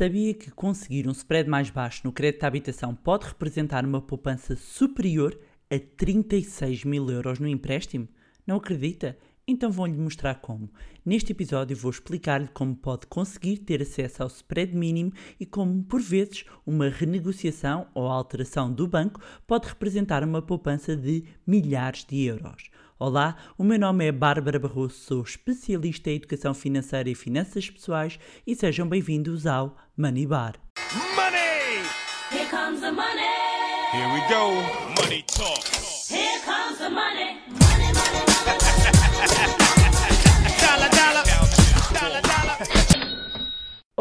Sabia que conseguir um spread mais baixo no crédito à habitação pode representar uma poupança superior a 36 mil euros no empréstimo? Não acredita? Então vou-lhe mostrar como. Neste episódio vou explicar-lhe como pode conseguir ter acesso ao spread mínimo e como, por vezes, uma renegociação ou alteração do banco pode representar uma poupança de milhares de euros. Olá, o meu nome é Bárbara Barroso, sou especialista em educação financeira e finanças pessoais e sejam bem-vindos ao Money Bar. Money! Here comes the money. Here we go. Money talk. Here comes the money. Money, money, money. Dollar, dollar. Dollar, dollar.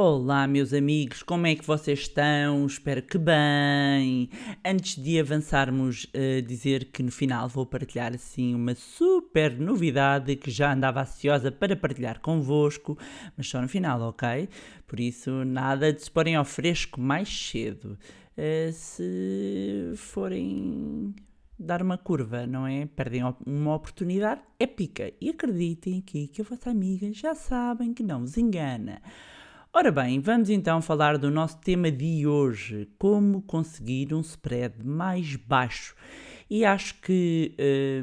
Olá, meus amigos, como é que vocês estão? Espero que bem. Antes de avançarmos, eh, dizer que no final vou partilhar assim uma super novidade que já andava ansiosa para partilhar convosco, mas só no final, ok? Por isso, nada de se porem ao fresco mais cedo. Eh, se forem dar uma curva, não é? Perdem uma oportunidade épica. E acreditem aqui que a vossa amiga já sabem que não vos engana. Ora bem, vamos então falar do nosso tema de hoje: como conseguir um spread mais baixo. E acho que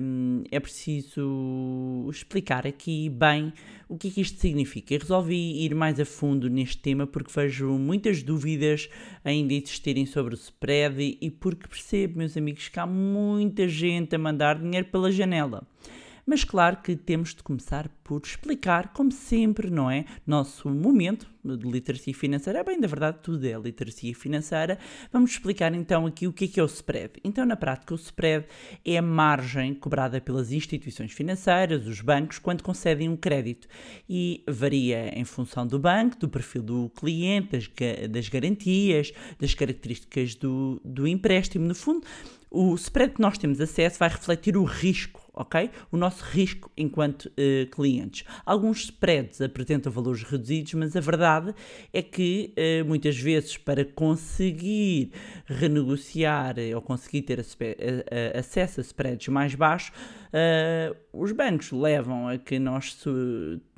hum, é preciso explicar aqui bem o que é que isto significa. Eu resolvi ir mais a fundo neste tema porque vejo muitas dúvidas ainda existirem sobre o spread e porque percebo, meus amigos, que há muita gente a mandar dinheiro pela janela. Mas claro que temos de começar por explicar, como sempre, não é? Nosso momento de literacia financeira, é bem, da verdade, tudo é literacia financeira. Vamos explicar então aqui o que é que é o spread. Então, na prática, o spread é a margem cobrada pelas instituições financeiras, os bancos, quando concedem um crédito. E varia em função do banco, do perfil do cliente, das, das garantias, das características do, do empréstimo. No fundo, o spread que nós temos acesso vai refletir o risco, ok? O nosso risco enquanto eh, clientes. Alguns spreads apresentam valores reduzidos, mas a verdade é que eh, muitas vezes para conseguir renegociar eh, ou conseguir ter aspe- a- a- acesso a spreads mais baixos, eh, os bancos levam a que nós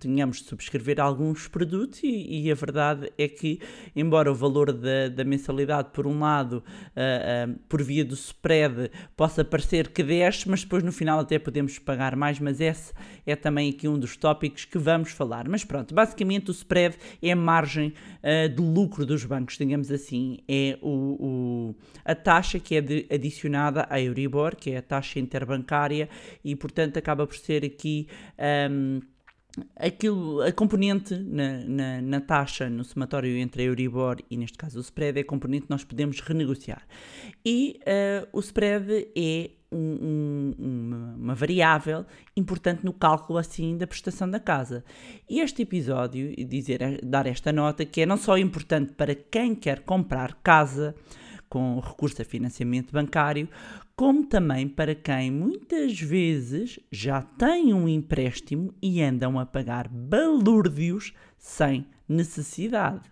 tenhamos de subscrever alguns produtos e, e a verdade é que, embora o valor da, da mensalidade, por um lado, ah, ah, por via do spread, possa parecer que desce, mas depois no final até podemos pagar mais, mas esse é também aqui um dos tópicos que vamos falar. Mas pronto, basicamente o spread é a margem de lucro dos bancos, digamos assim, é o, o- a taxa que é de- adicionada à Euribor, que é a taxa interbancária, e portanto acaba por ser aqui. ahm, aquilo, a componente na, na, na taxa, no somatório entre a Euribor e, neste caso, o spread, é a componente que nós podemos renegociar. E eh, o spread é um- um- uma, variável importante no cálculo, assim, da prestação da casa. E este episódio, dizer, dar esta nota, que é não só importante para quem quer comprar casa, com recurso a financiamento bancário, como também para quem muitas vezes já tem um empréstimo e andam a pagar balúrdios sem necessidade.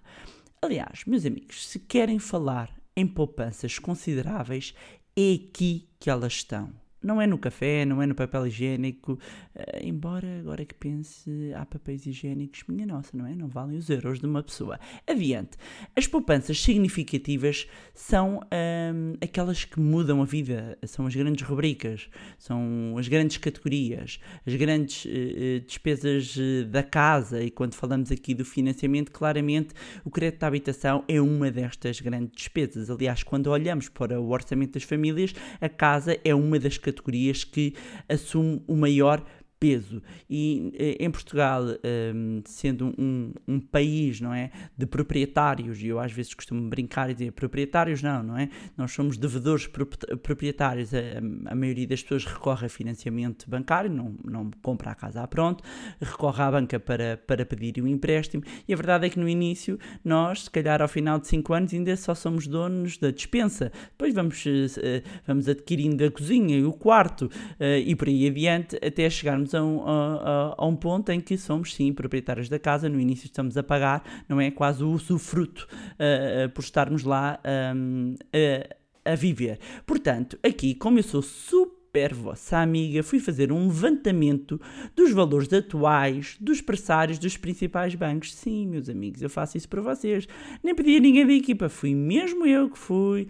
Aliás, meus amigos, se querem falar em poupanças consideráveis, é aqui que elas estão. Não é no café, não é no papel higiênico, eh, embora agora que pense, há papéis higiênicos, minha nossa, não é? Não valem os euros de uma pessoa. Adiante. As poupanças significativas são ahm, aquelas que mudam a vida, são as grandes rubricas, são as grandes categorias, as grandes eh, despesas da casa. E quando falamos aqui do financiamento, claramente o crédito à habitação é uma destas grandes despesas. Aliás, quando olhamos para o orçamento das famílias, a casa é uma das categorias que assume o maior peso. E eh, em Portugal, ehm, sendo um, um país, não é, de proprietários, e eu às vezes costumo brincar e dizer proprietários não, não é? Nós somos devedores prop- proprietários, a, a maioria das pessoas recorre a financiamento bancário, não, não compra a casa à pronto, recorre à banca para, para pedir um empréstimo, e a verdade é que no início nós, se calhar ao final de 5 anos, ainda só somos donos da dispensa, depois vamos, eh, vamos adquirindo a cozinha e o quarto, eh, e por aí adiante, até chegarmos a um, a, a- a um ponto em que somos sim proprietários da casa, no início estamos a pagar, não é quase o usufruto eh, por estarmos lá ahm, a- a viver. Portanto, aqui, como eu sou super super vossa amiga, fui fazer um levantamento dos valores atuais dos pressários dos principais bancos. Sim, meus amigos, eu faço isso para vocês. Nem pedi a ninguém da equipa, fui mesmo eu que fui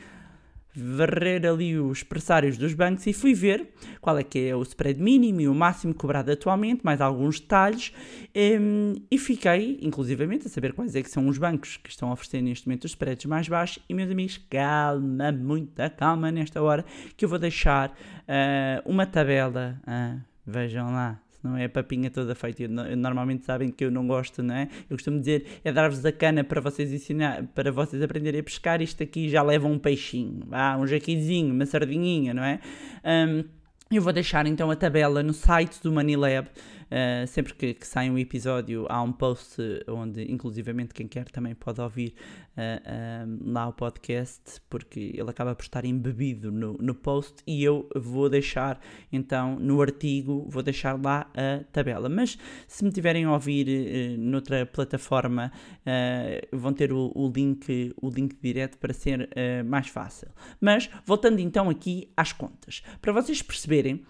varrer ali os pressários dos bancos e fui ver qual é que é o spread mínimo e o máximo cobrado atualmente, mais alguns detalhes, em, e fiquei, inclusivamente, a saber quais é que são os bancos que estão a oferecer neste momento os spreads mais baixos. E, meus amigos, calma, muita calma nesta hora, que eu vou deixar ah, uma tabela, ah, vejam lá, não é a papinha toda feita. Eu, no- eu normalmente sabem que eu não gosto, não é? Eu costumo dizer, é dar-vos a cana para vocês ensinar, para vocês aprenderem a pescar. Isto aqui já leva um peixinho, ah, um jaquizinho, uma sardinhinha, não é? Ahm, eu vou deixar então a tabela no site do Manilab. Uh, sempre que, que sai um episódio, há um post onde, inclusivamente, quem quer também pode ouvir uh, um, lá o podcast, porque ele acaba por estar embebido no, no post. E eu vou deixar então no artigo, vou deixar lá a tabela. Mas se me tiverem a ouvir uh, noutra plataforma, vão ter o, o link, o link direto para ser mais fácil. Mas voltando então aqui às contas, para vocês perceberem.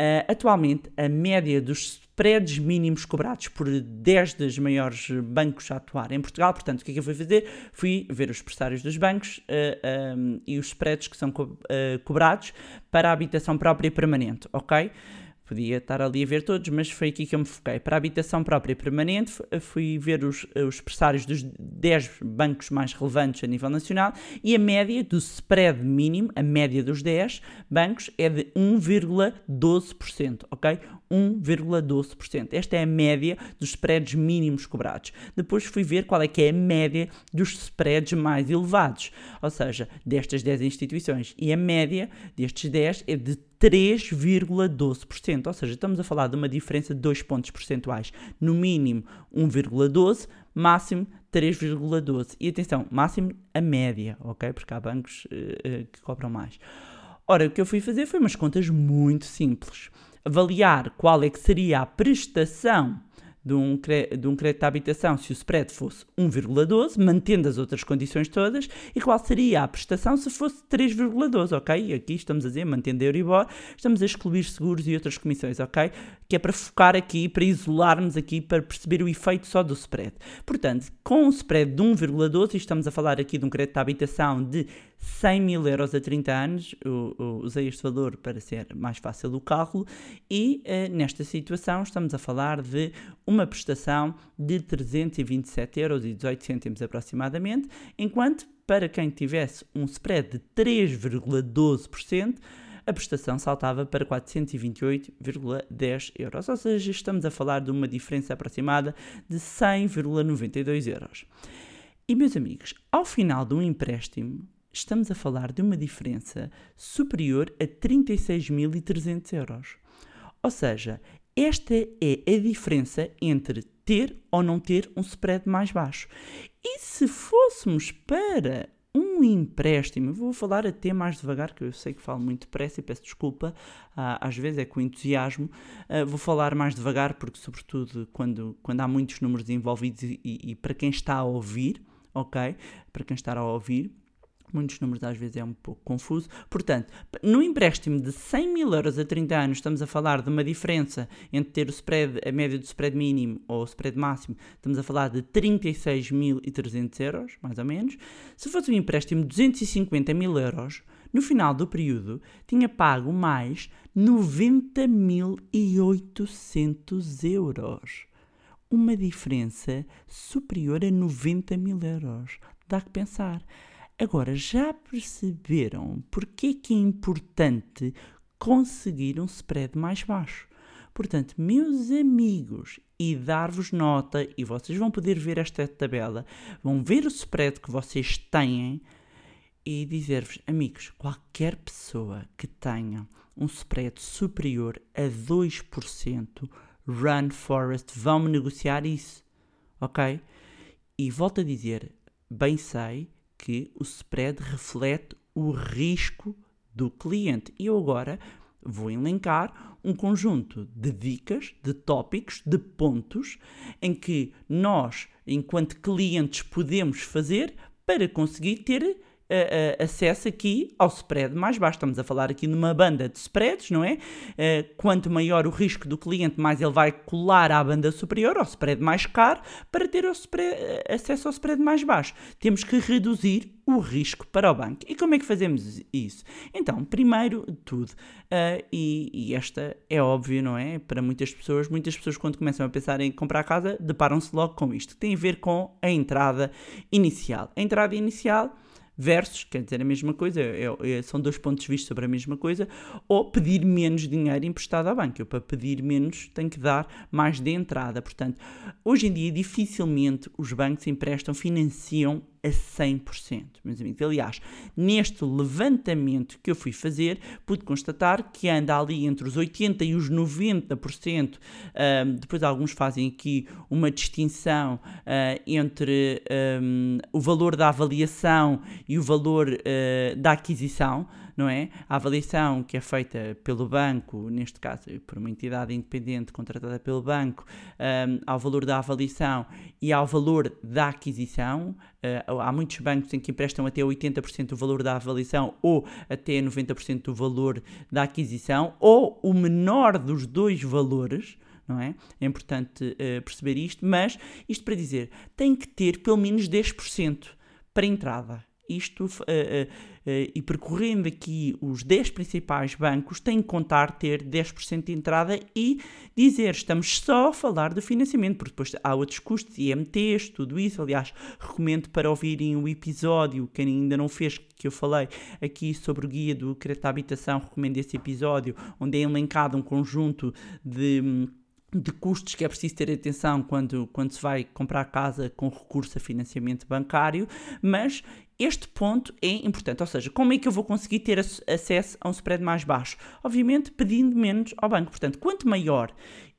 Uh, atualmente, a média dos spreads mínimos cobrados por 10 dos maiores bancos a atuar em Portugal, portanto, o que é que eu fui fazer? Fui ver os pressários dos bancos uh, um, e os spreads que são co uh, cobrados para a habitação própria permanente, ok? Podia estar ali a ver todos, mas foi aqui que eu me foquei. Para a habitação própria permanente, fui ver os, os pressários dos 10 bancos mais relevantes a nível nacional e a média do spread mínimo, a média dos 10 bancos, é de 1,12%, ok? 1,12%. Esta é a média dos spreads mínimos cobrados. Depois fui ver qual é que é a média dos spreads mais elevados, ou seja, destas 10 instituições. E a média destes 10 é de 3,12%, ou seja, estamos a falar de uma diferença de 2 pontos percentuais, no mínimo 1,12, máximo 3,12. E atenção, máximo a média, ok? Porque há bancos uh, uh, que cobram mais. Ora, o que eu fui fazer foi umas contas muito simples. Avaliar qual é que seria a prestação de um, de um crédito à habitação se o spread fosse 1,12, mantendo as outras condições todas, e qual seria a prestação se fosse 3,12, ok? Aqui estamos a dizer, mantendo a Euribor, estamos a excluir seguros e outras comissões, ok? Que é para focar aqui, para isolarmos aqui, para perceber o efeito só do spread. Portanto, com um spread de 1,12, e estamos a falar aqui de um crédito à habitação de 100 mil euros a 30 anos, eu, eu usei este valor para ser mais fácil o cálculo, e uh, nesta situação estamos a falar de uma prestação de 327 euros e 18 cêntimos aproximadamente, enquanto para quem tivesse um spread de 3,12%, a prestação saltava para 428,10 euros, ou seja, estamos a falar de uma diferença aproximada de 100,92 euros. E meus amigos, ao final de um empréstimo, estamos a falar de uma diferença superior a 36.300 euros. Ou seja, esta é a diferença entre ter ou não ter um spread mais baixo. E se fôssemos para um empréstimo, vou falar até mais devagar, que eu sei que falo muito depressa e peço desculpa, às vezes é com entusiasmo, vou falar mais devagar porque, sobretudo, quando, quando há muitos números envolvidos e, e, e para quem está a ouvir, ok? Para quem está a ouvir, muitos números às vezes é um pouco confuso. Portanto, no empréstimo de 100 mil euros a 30 anos, estamos a falar de uma diferença entre ter o spread, a média do spread mínimo ou o spread máximo, estamos a falar de 36.300 euros, mais ou menos. Se fosse um empréstimo de 250 mil euros, no final do período, tinha pago mais 90.800 euros. Uma diferença superior a 90 mil euros. Dá que pensar. Agora, já perceberam porque que é importante conseguir um spread mais baixo? Portanto, meus amigos, e dar-vos nota, e vocês vão poder ver esta tabela, vão ver o spread que vocês têm e dizer-vos, amigos, qualquer pessoa que tenha um spread superior a 2%, run forest, vão negociar isso, ok? E volto a dizer, bem sei que o spread reflete o risco do cliente. E eu agora vou elencar um conjunto de dicas, de tópicos, de pontos em que nós, enquanto clientes, podemos fazer para conseguir ter eh, acesso aqui ao spread mais baixo. Estamos a falar aqui numa banda de spreads, não é? Eh, quanto maior o risco do cliente, mais ele vai colar à banda superior, ao spread mais caro, para ter spread, eh, acesso ao spread mais baixo. Temos que reduzir o risco para o banco. E como é que fazemos isso? Então, primeiro tudo, eh, e, e esta é óbvio, não é? Para muitas pessoas, muitas pessoas quando começam a pensar em comprar casa, deparam-se logo com isto, que tem a ver com a entrada inicial. A entrada inicial versus, quer dizer a mesma coisa, é- é- são dois pontos de vista sobre a mesma coisa, ou pedir menos dinheiro emprestado à banca. Eu, para pedir menos, tenho que dar mais de entrada. Portanto, hoje em dia, dificilmente os bancos emprestam, financiam a 100%, meus amigos. Aliás, neste levantamento que eu fui fazer, pude constatar que anda ali entre os 80% e os 90%. ahm, depois, alguns fazem aqui uma distinção ah, entre ahm, o valor da avaliação e o valor ah, da aquisição. Não é? A avaliação que é feita pelo banco, neste caso por uma entidade independente contratada pelo banco, ahm, ao valor da avaliação e ao valor da aquisição. Ah, há muitos bancos em que emprestam até 80% do valor da avaliação ou até 90% do valor da aquisição, ou o menor dos dois valores. Não é? é importante ah, perceber isto, mas isto para dizer, tem que ter pelo menos 10% para entrada. Isto, ah, ah, ah, e percorrendo aqui os 10 principais bancos, tem que contar ter 10% de entrada e dizer, estamos só a falar do financiamento, porque depois há outros custos, IMTs, tudo isso. Aliás, recomendo para ouvirem o episódio, quem ainda não fez, que eu falei aqui sobre o guia do crédito à habitação, recomendo esse episódio, onde é elencado um conjunto de de custos que é preciso ter atenção quando, quando se vai comprar casa com recurso a financiamento bancário, mas este ponto é importante, ou seja, como é que eu vou conseguir ter ac- acesso a um spread mais baixo? Obviamente pedindo menos ao banco, portanto, quanto maior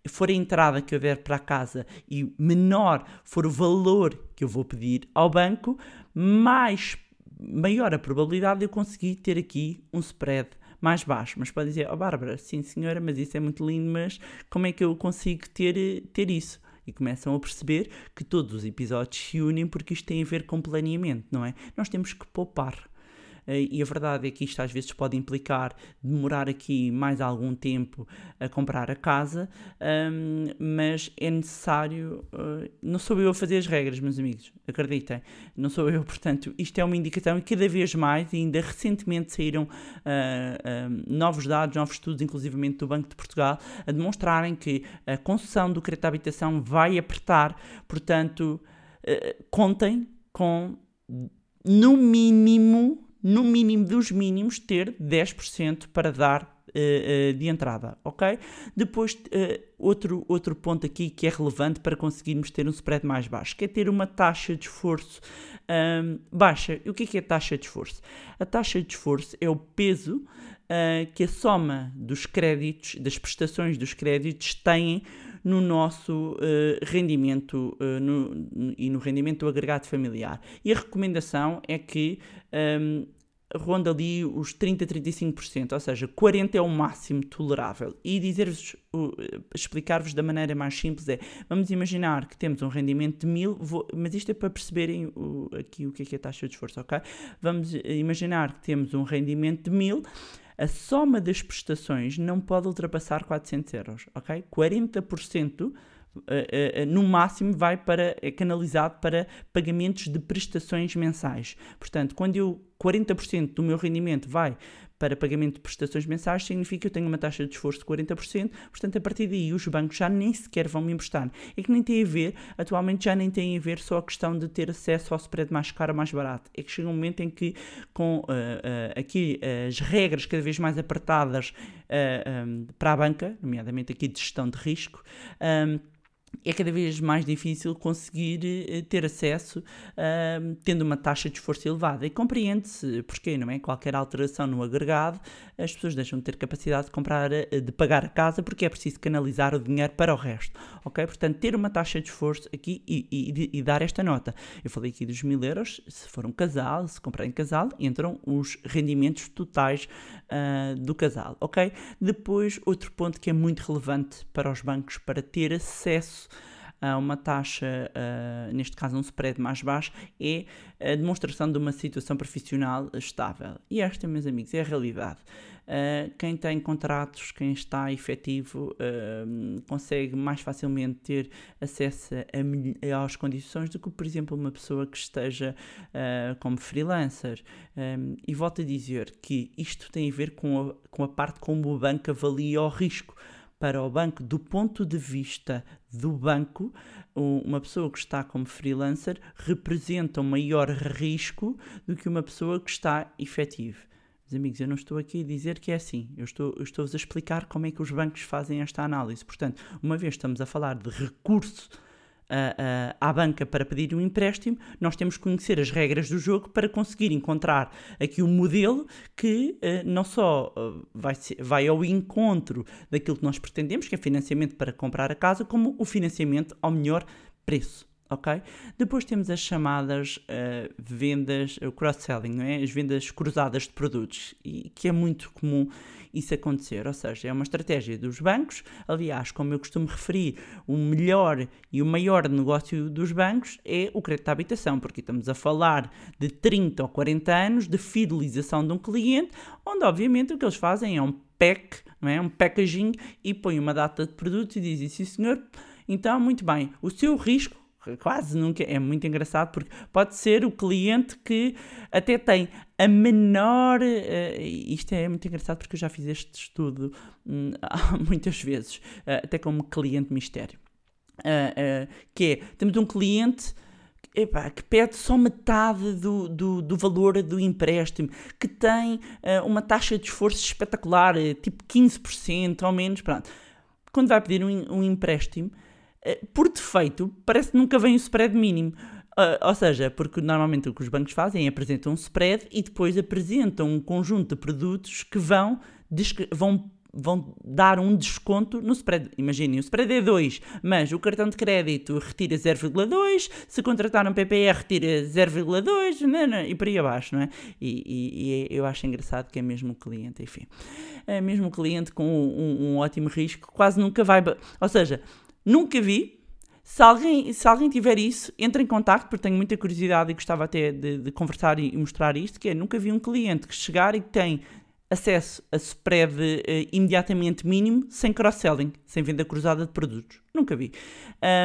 for a entrada que eu der para a casa e menor for o valor que eu vou pedir ao banco, mais maior a probabilidade de eu conseguir ter aqui um spread mais baixo. Mas pode dizer, oh Bárbara, sim senhora, mas isso é muito lindo, mas como é que eu consigo ter, ter isso? E começam a perceber que todos os episódios se unem porque isto tem a ver com planeamento, não é? Nós temos que poupar. Eh, E a verdade é que isto às vezes pode implicar demorar aqui mais algum tempo a comprar a casa, mas é necessário. eh, não sou eu a fazer as regras, meus amigos, acreditem. Não sou eu, portanto, isto é uma indicação e cada vez mais, ainda recentemente saíram ah, novos dados, novos estudos, inclusivamente do Banco de Portugal, a demonstrarem que a concessão do crédito à habitação vai apertar, portanto, eh, contem com no mínimo, no mínimo dos mínimos, ter 10% para dar eh, eh, de entrada, ok? Depois, eh, outro, outro ponto aqui que é relevante para conseguirmos ter um spread mais baixo, que é ter uma taxa de esforço ahm, baixa. E o que é, que é taxa de esforço? A taxa de esforço é o peso ah, que a soma dos créditos, das prestações dos créditos, têm no nosso eh, rendimento eh, no- e no rendimento do agregado familiar. E a recomendação é que ahm, ronda ali os 30 a 35%, ou seja, 40% é o máximo tolerável. E dizer-vos, o- explicar-vos da maneira mais simples é, vamos imaginar que temos um rendimento de 1000, vou- mas isto é para perceberem o- aqui o que é, que é a taxa de esforço, ok? Vamos eh, imaginar que temos um rendimento de 1000, a soma das prestações não pode ultrapassar 400 euros, ok? 40% eh, eh, no máximo vai para, é canalizado para pagamentos de prestações mensais. Portanto, quando eu 40% do meu rendimento vai para pagamento de prestações mensais, significa que eu tenho uma taxa de esforço de 40%, portanto, a partir daí os bancos já nem sequer vão me emprestar. É que nem tem a ver, atualmente já nem tem a ver só a questão de ter acesso ao spread mais caro ou mais barato. É que chega um momento em que, com ah, ah, aqui as regras cada vez mais apertadas ah, ah, para a banca, nomeadamente aqui de gestão de risco, ah, é cada vez mais difícil conseguir eh, ter acesso tendo uma taxa de esforço elevada. E compreende-se porquê, não é? Qualquer alteração no agregado, as pessoas deixam de ter capacidade de comprar, eh, de pagar a casa porque é preciso canalizar o dinheiro para o resto. Ok? Portanto, ter uma taxa de esforço aqui e, e- e dar esta nota. Eu falei aqui dos mil euros, se for um casal, se comprar em casal, entram os rendimentos totais ah, do casal. Ok? Depois, outro ponto que é muito relevante para os bancos para ter acesso a uma taxa, uh, neste caso um spread mais baixo, é a demonstração de uma situação profissional estável. E esta, meus amigos, é a realidade. Uh, quem tem contratos, quem está efetivo, uh, consegue mais facilmente ter acesso a, às condições do que, por exemplo, uma pessoa que esteja como freelancer. Um, e volto a dizer que isto tem a ver com a, com a parte como o banco avalia o risco para o banco, do ponto de vista do banco, uma pessoa que está como freelancer representa um maior risco do que uma pessoa que está efetivo. Meus amigos, eu não estou aqui a dizer que é assim. Eu estou, eu estou-vos a explicar como é que os bancos fazem esta análise. Portanto, uma vez estamos a falar de recurso à banca para pedir um empréstimo, nós temos que conhecer as regras do jogo para conseguir encontrar aqui um modelo que uh, não só vai, ser, vai ao encontro daquilo que nós pretendemos, que é financiamento para comprar a casa, como o financiamento ao melhor preço ok? Depois temos as chamadas uh, vendas, o cross-selling, é? As vendas cruzadas de produtos, e que é muito comum isso acontecer, ou seja, é uma estratégia dos bancos, aliás, como eu costumo referir, o melhor e o maior negócio dos bancos é o crédito à habitação, porque estamos a falar de 30 ou 40 anos de fidelização de um cliente, onde obviamente o que eles fazem é um pack, não é? um packaging, e põem uma data de produtos e dizem, sim senhor, então, muito bem, o seu risco quase nunca, é muito engraçado porque pode ser o cliente que até tem a menor, uh, isto é muito engraçado porque eu já fiz este estudo um, muitas vezes, uh, até como cliente mistério, uh, que é, temos um cliente que pede só metade do, do, do, valor do empréstimo, que tem uma taxa de esforço espetacular, tipo 15% ou menos, pronto. Quando vai pedir um, um empréstimo, por defeito, parece que nunca vem o spread mínimo. Uh, ou seja, porque normalmente o que os bancos fazem é apresentam um spread e depois apresentam um conjunto de produtos que vão, vão, vão dar um desconto no spread. Imaginem, o spread é 2, mas o cartão de crédito retira 0,2, se contratar um PPR retira 0,2 e por aí abaixo, não é? E, e, e, eu acho engraçado que é mesmo o cliente, enfim. É mesmo o cliente com um, um ótimo risco, quase nunca vai. Ou seja, Nunca vi. Se alguém, se alguém tiver isso, entre em contato, porque tenho muita curiosidade e gostava até de, de conversar e, mostrar isto, que é, nunca vi um cliente que chegar e que tem acesso a spread uh, imediatamente mínimo sem cross-selling, sem venda cruzada de produtos. Nunca vi.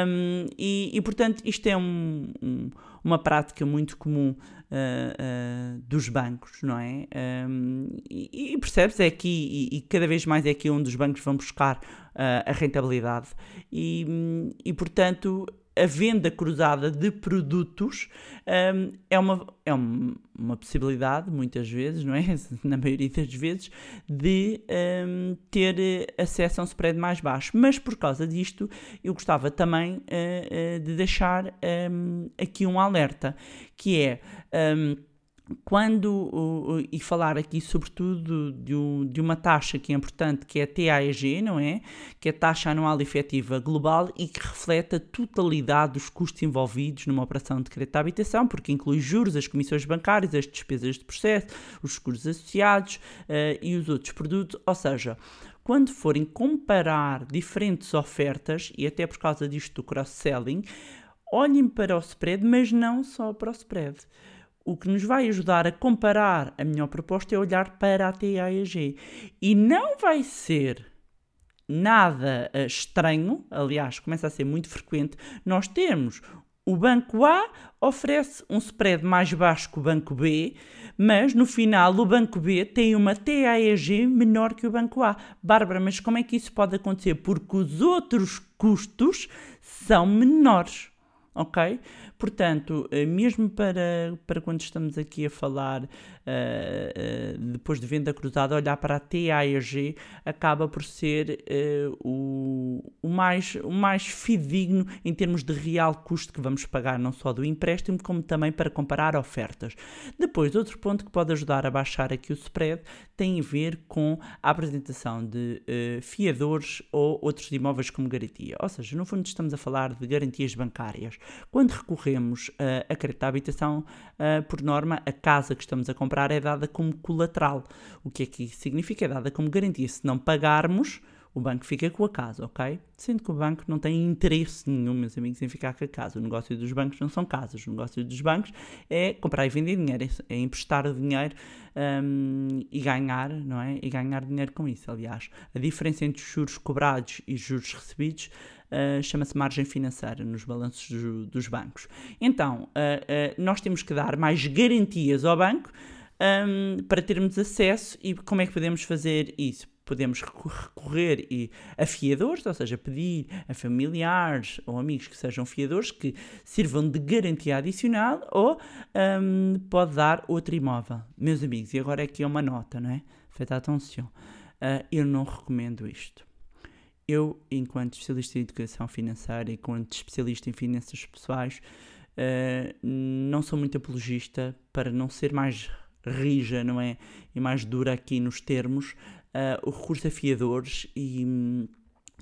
Um, e, e, portanto, isto é um, um, uma prática muito comum uh, uh, dos bancos, não é? Um, e, e percebes, é aqui, e, e, cada vez mais é aqui onde os bancos vão buscar a rentabilidade. E, e portanto, a venda cruzada de produtos um, é, uma, é uma possibilidade, muitas vezes, não é? Na maioria das vezes, de um, ter acesso a um spread mais baixo. Mas por causa disto, eu gostava também uh, uh, de deixar um, aqui um alerta, que é quando, e falar aqui sobretudo de, de, uma taxa que é importante, que é a TAEG, não é? Que é a taxa anual efetiva global e que reflete a totalidade dos custos envolvidos numa operação de crédito à habitação, porque inclui juros, as comissões bancárias, as despesas de processo, os seguros associados uh, e os outros produtos, ou seja, quando forem comparar diferentes ofertas, e até por causa disto do cross-selling, olhem para o spread, mas não só para o spread o que nos vai ajudar a comparar a melhor proposta é olhar para a TAEG. E não vai ser nada uh, estranho, aliás, começa a ser muito frequente, nós temos o banco A oferece um spread mais baixo que o banco B, mas no final o banco B tem uma TAEG menor que o banco A. Bárbara, mas como é que isso pode acontecer? Porque os outros custos são menores, ok? Portanto, eh, mesmo para, para quando estamos aqui a falar uh, uh, depois de venda cruzada, olhar para a TAEG acaba por ser uh, o, o, mais, o mais fidedigno em termos de real custo que vamos pagar, não só do empréstimo, como também para comparar ofertas. Depois, outro ponto que pode ajudar a baixar aqui o spread tem a ver com a apresentação de fiadores ou outros imóveis como garantia. Ou seja, no fundo estamos a falar de garantias bancárias. Quando recorremos uh, a crédito à habitação, uh, por norma, a casa que estamos a comprar é dada como colateral. O que é que isso significa? É dada como garantia. Se não pagarmos, O banco fica com a casa, ok? Sendo que o banco não tem interesse nenhum, meus amigos, em ficar com a casa. O negócio dos bancos não são casas. O negócio dos bancos é comprar e vender dinheiro, é, é emprestar dinheiro hum, e ganhar, não é? E ganhar dinheiro com isso. Aliás, a diferença entre os juros cobrados e os juros recebidos Uh, chama-se margem financeira nos balanços do- dos bancos. Então, uh, uh, nós temos que dar mais garantias ao banco um, para termos acesso e como é que podemos fazer isso? Podemos recorrer e a fiadores, ou seja, pedir a familiares ou amigos que sejam fiadores que sirvam de garantia adicional ou um, pode dar outro imóvel. Meus amigos, e agora aqui é uma nota, não é? Feita atenção. Uh, eu não recomendo isto. Eu, enquanto especialista em educação financeira e enquanto especialista em finanças pessoais, eh, não sou muito apologista para não ser mais rija, não é? E mais dura aqui nos termos, eh, o recurso a fiadores e,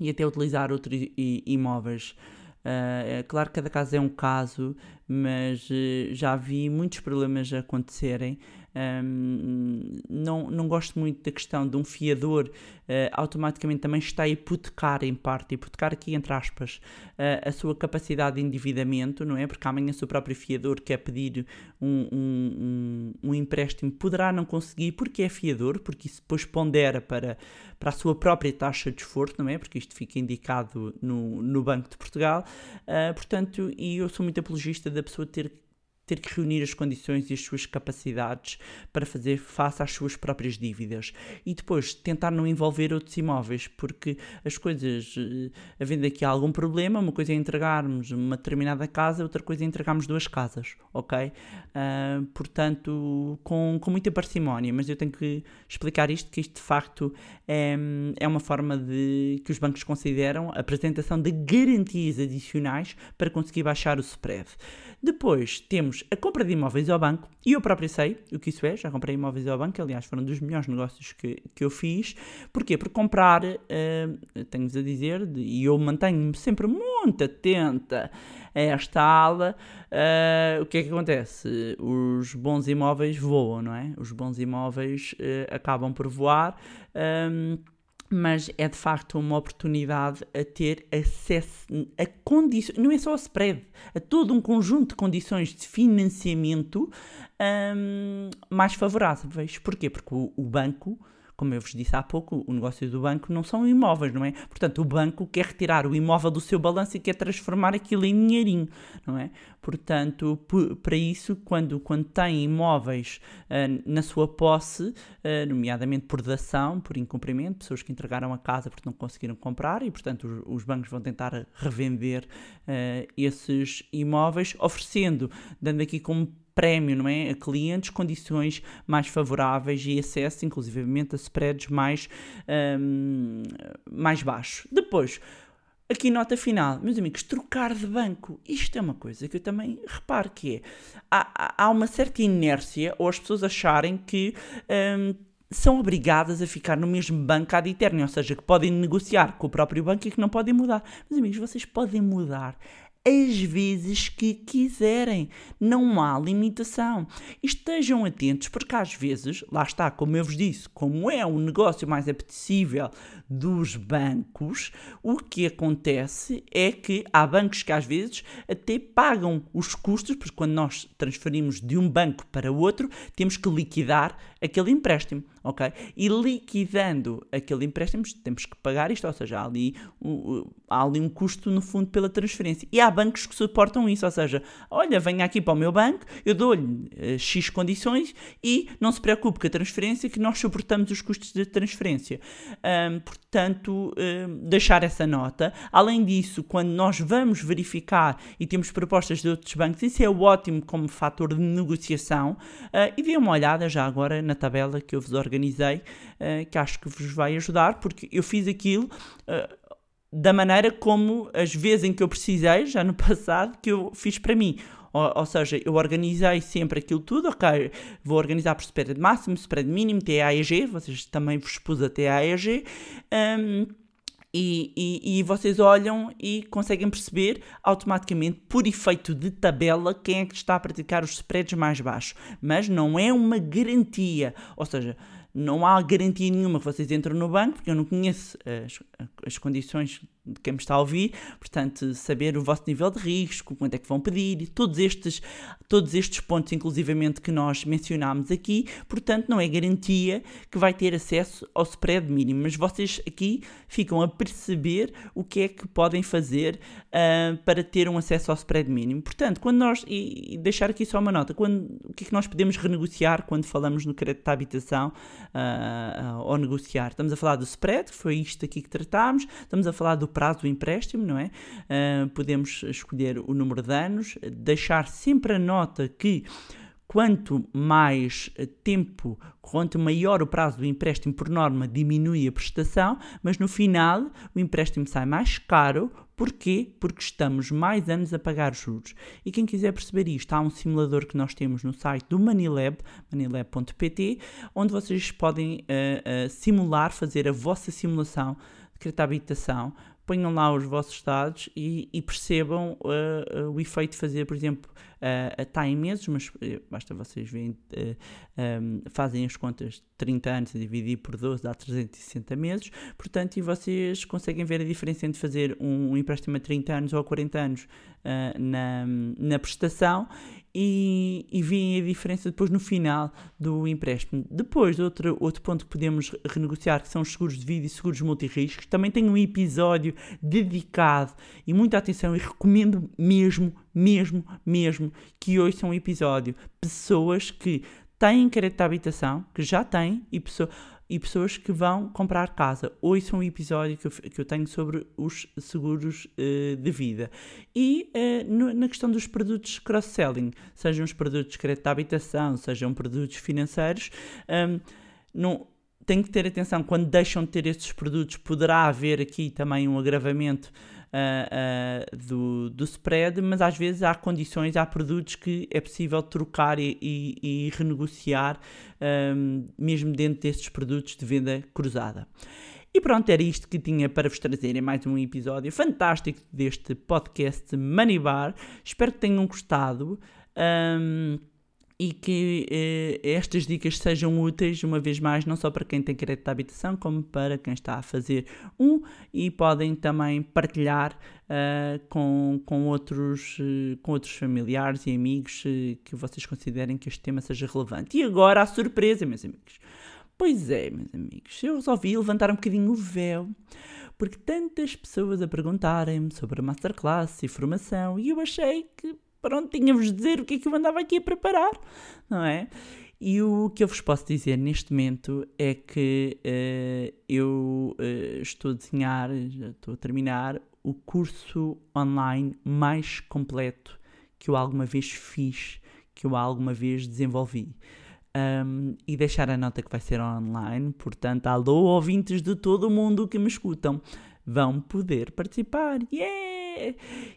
e até utilizar outros imóveis. Eh, é claro que cada caso é um caso, mas eh, já vi muitos problemas acontecerem. Hum, não, não gosto muito da questão de um fiador eh, automaticamente também está a hipotecar em parte, hipotecar aqui entre aspas, eh, a sua capacidade de endividamento, não é? Porque amanhã o seu próprio fiador quer pedir um, um, um, um empréstimo, poderá não conseguir porque é fiador, porque isso depois pondera para, para a sua própria taxa de esforço, não é? Porque isto fica indicado no, no Banco de Portugal. Ah, portanto, e eu sou muito apologista da pessoa ter ter que reunir as condições e as suas capacidades para fazer face às suas próprias dívidas e depois tentar não envolver outros imóveis, porque as coisas, eh, havendo aqui algum problema, uma coisa é entregarmos uma determinada casa, outra coisa é entregarmos duas casas, ok? Ah, portanto, com, com muita parcimónia, mas eu tenho que explicar isto, que isto de facto é, é uma forma de que os bancos consideram a apresentação de garantias adicionais para conseguir baixar o spread. Depois temos a compra de imóveis ao banco, e eu próprio sei o que isso é, já comprei imóveis ao banco, aliás, foram dos melhores negócios que, que eu fiz. Porquê? Porque comprar, eh, tenho-vos a dizer, e eu mantenho-me sempre muito atenta a esta ala, eh, o que é que acontece? Os bons imóveis voam, não é? Os bons imóveis eh, acabam por voar. ehm, mas é de facto uma oportunidade a ter acesso a condições, não é só a spread, a todo um conjunto de condições de financiamento hum, mais favoráveis. Porquê? Porque o, o banco, como eu vos disse há pouco, o negócio do banco não são imóveis, não é? Portanto, o banco quer retirar o imóvel do seu balanço e quer transformar aquilo em dinheirinho, não é? Portanto, para isso, quando, quando tem imóveis ah, na sua posse, ah, nomeadamente por dação, por incumprimento, pessoas que entregaram a casa porque não conseguiram comprar e, portanto, os, os bancos vão tentar revender ah, esses imóveis, oferecendo, dando aqui como prémio, não é? A clientes condições mais favoráveis e acesso, inclusivamente, a spreads mais, ahm, mais baixos. Depois, aqui nota final, meus amigos, trocar de banco. Isto é uma coisa que eu também reparo que é, há, há- uma certa inércia ou as pessoas acharem que ahm, são obrigadas a ficar no mesmo banco ad eterno, ou seja, que podem negociar com o próprio banco e que não podem mudar. Meus amigos, vocês podem mudar as vezes que quiserem. Não há limitação. Estejam atentos, porque às vezes, lá está, como eu vos disse, como é um negócio mais apetecível dos bancos, o que acontece é que há bancos que às vezes até pagam os custos, porque quando nós transferimos de um banco para outro, temos que liquidar aquele empréstimo, ok? E liquidando aquele empréstimo, temos que pagar isto, ou seja, há ali, há ali um custo no fundo pela transferência. E há bancos que suportam isso, ou seja, olha, venha aqui para o meu banco, eu dou-lhe eh, X condições e não se preocupe com a transferência, que nós suportamos os custos da transferência. Ahm, portanto, ahm, deixar essa nota. Além disso, quando nós vamos verificar e temos propostas de outros bancos, isso é ótimo como fator de negociação. Ah, e dê uma olhada já agora na tabela que eu vos organizei, ah, que acho que vos vai ajudar, porque eu fiz aquilo. ah, da maneira como as vezes em que eu precisei, já no passado, que eu fiz para mim. Ou, seja, eu organizei sempre aquilo tudo, ok, vou organizar por spread máximo, spread mínimo, TAEG, vocês também vos pus a TAEG, hum, e, e, e vocês olham e conseguem perceber automaticamente, por efeito de tabela, quem é que está a praticar os spreads mais baixos. Mas não é uma garantia. Ou seja, não há garantia nenhuma que vocês entram no banco, porque eu não conheço as, as condições de quem me está a ouvir, portanto, saber o vosso nível de risco, quanto é que vão pedir, todos estes, todos estes pontos, inclusivamente, que nós mencionámos aqui, portanto, não é garantia que vai ter acesso ao spread mínimo, mas vocês aqui ficam a perceber o que é que podem fazer uh, para ter um acesso ao spread mínimo. Portanto, quando nós, e, e deixar aqui só uma nota, quando, o que é que nós podemos renegociar quando falamos no crédito de habitação uh, uh, ou negociar? Estamos a falar do spread, que foi isto aqui que tratámos, estamos a falar do prazo do empréstimo, não é? Uh, podemos escolher o número de anos, deixar sempre a nota que quanto mais tempo, quanto maior o prazo do empréstimo, por norma, diminui a prestação, mas no final o empréstimo sai mais caro. Porquê? Porque estamos mais anos a pagar juros. E quem quiser perceber isto, há um simulador que nós temos no site do Manilab, manilab.pt, onde vocês podem uh, uh, simular, fazer a vossa simulação de crédito à habitação ponham lá os vossos dados e, e percebam uh, uh, o efeito de fazer, por exemplo, uh, está em meses, mas basta vocês verem, um, fazem as contas de 30 anos a dividir por 12 dá 360 meses, portanto, e vocês conseguem ver a diferença entre fazer um, um empréstimo a 30 anos ou a 40 anos na, na prestação e, e veem a diferença depois no final do empréstimo. Depois, outro, outro ponto que podemos renegociar, que são os seguros de vida e seguros multirriscos, também tem um episódio dedicado e muita atenção e recomendo mesmo, mesmo, mesmo que ouçam um episódio. Pessoas que têm crédito de habitação, que já têm, e pessoas e pessoas que vão comprar casa. Ouçam um episódio que eu, que eu tenho sobre os seguros uh, de vida. E uh, no, na questão dos produtos cross-selling, sejam os produtos de crédito de habitação, sejam produtos financeiros, um, não, tem que ter atenção quando deixam de ter estes produtos, poderá haver aqui também um agravamento uh, uh, do, do spread, mas às vezes há condições, há produtos que é possível trocar e, e, e renegociar um, mesmo dentro destes produtos de venda cruzada. E pronto, era isto que tinha para vos trazer em mais um episódio fantástico deste podcast Money Bar. Espero que tenham gostado. Um, e que eh, estas dicas sejam úteis, uma vez mais, não só para quem tem crédito de habitação, como para quem está a fazer um e podem também partilhar uh, com, com, outros, uh, com outros familiares e amigos uh, que vocês considerem que este tema seja relevante. E agora a surpresa, meus amigos. Pois é, meus amigos, eu resolvi levantar um bocadinho o véu porque tantas pessoas a perguntarem-me sobre a masterclass e formação e eu achei que pronto, tinha-vos de dizer o que é que eu andava aqui a preparar, não é? E o que eu vos posso dizer neste momento é que uh, eu uh, estou a desenhar, já estou a terminar, o curso online mais completo que eu alguma vez fiz, que eu alguma vez desenvolvi. Um, e deixar a nota que vai ser online, portanto, alô ouvintes de todo o mundo que me escutam, vão poder participar. Yeah!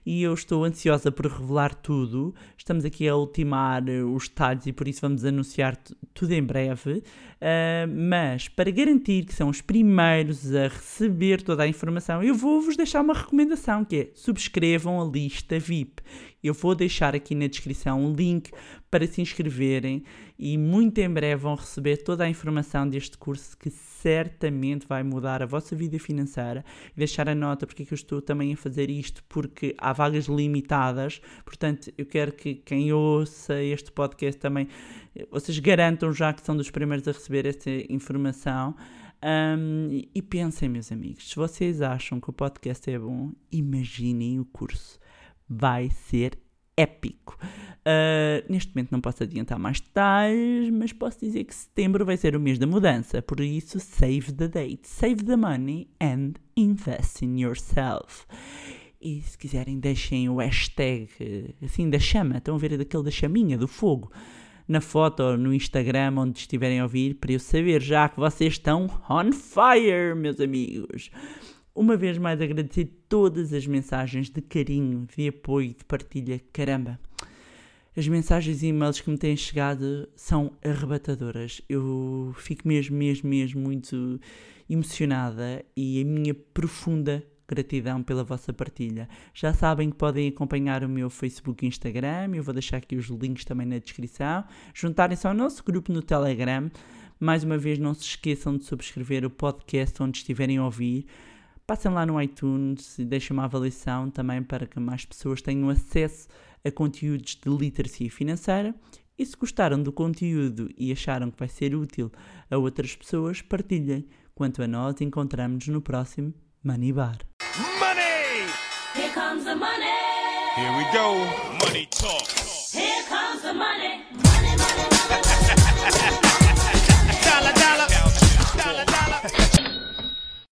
E eu estou ansiosa por revelar tudo. Estamos aqui a ultimar os detalhes e por isso vamos anunciar tudo em breve. Uh, mas para garantir que são os primeiros a receber toda a informação, eu vou-vos deixar uma recomendação que é subscrevam a lista VIP. Eu vou deixar aqui na descrição um link para se inscreverem e muito em breve vão receber toda a informação deste curso que certamente vai mudar a vossa vida financeira. Deixar a nota porque é que eu estou também a fazer isto, porque há vagas limitadas, portanto eu quero que quem ouça este podcast também, vocês garantam já que são dos primeiros a receber esta informação. Um, e pensem, meus amigos, se vocês acham que o podcast é bom, imaginem o curso vai ser épico. Uh, neste momento não posso adiantar mais detalhes, mas posso dizer que setembro vai ser o mês da mudança, por isso save the date, save the money and invest in yourself. E se quiserem, deixem o hashtag assim da chama, estão a ver daquele da chaminha, do fogo, na foto ou no Instagram, onde estiverem a ouvir, para eu saber já que vocês estão on fire, meus amigos. Uma vez mais agradecer todas as mensagens de carinho, de apoio, de partilha. Caramba! As mensagens e e-mails que me têm chegado são arrebatadoras. Eu fico mesmo, mesmo, mesmo muito emocionada e a minha profunda gratidão pela vossa partilha. Já sabem que podem acompanhar o meu Facebook e Instagram, eu vou deixar aqui os links também na descrição. Juntarem-se ao nosso grupo no Telegram Mais uma vez, não se esqueçam de subscrever o podcast onde estiverem a ouvir. Passem lá no iTunes e deixem uma avaliação também para que mais pessoas tenham acesso a conteúdos de literacia financeira. E se gostaram do conteúdo e acharam que vai ser útil a outras pessoas, partilhem. Quanto a nós, encontramos-nos no próximo Money Bar. Here comes the money. Here we go. Money talk.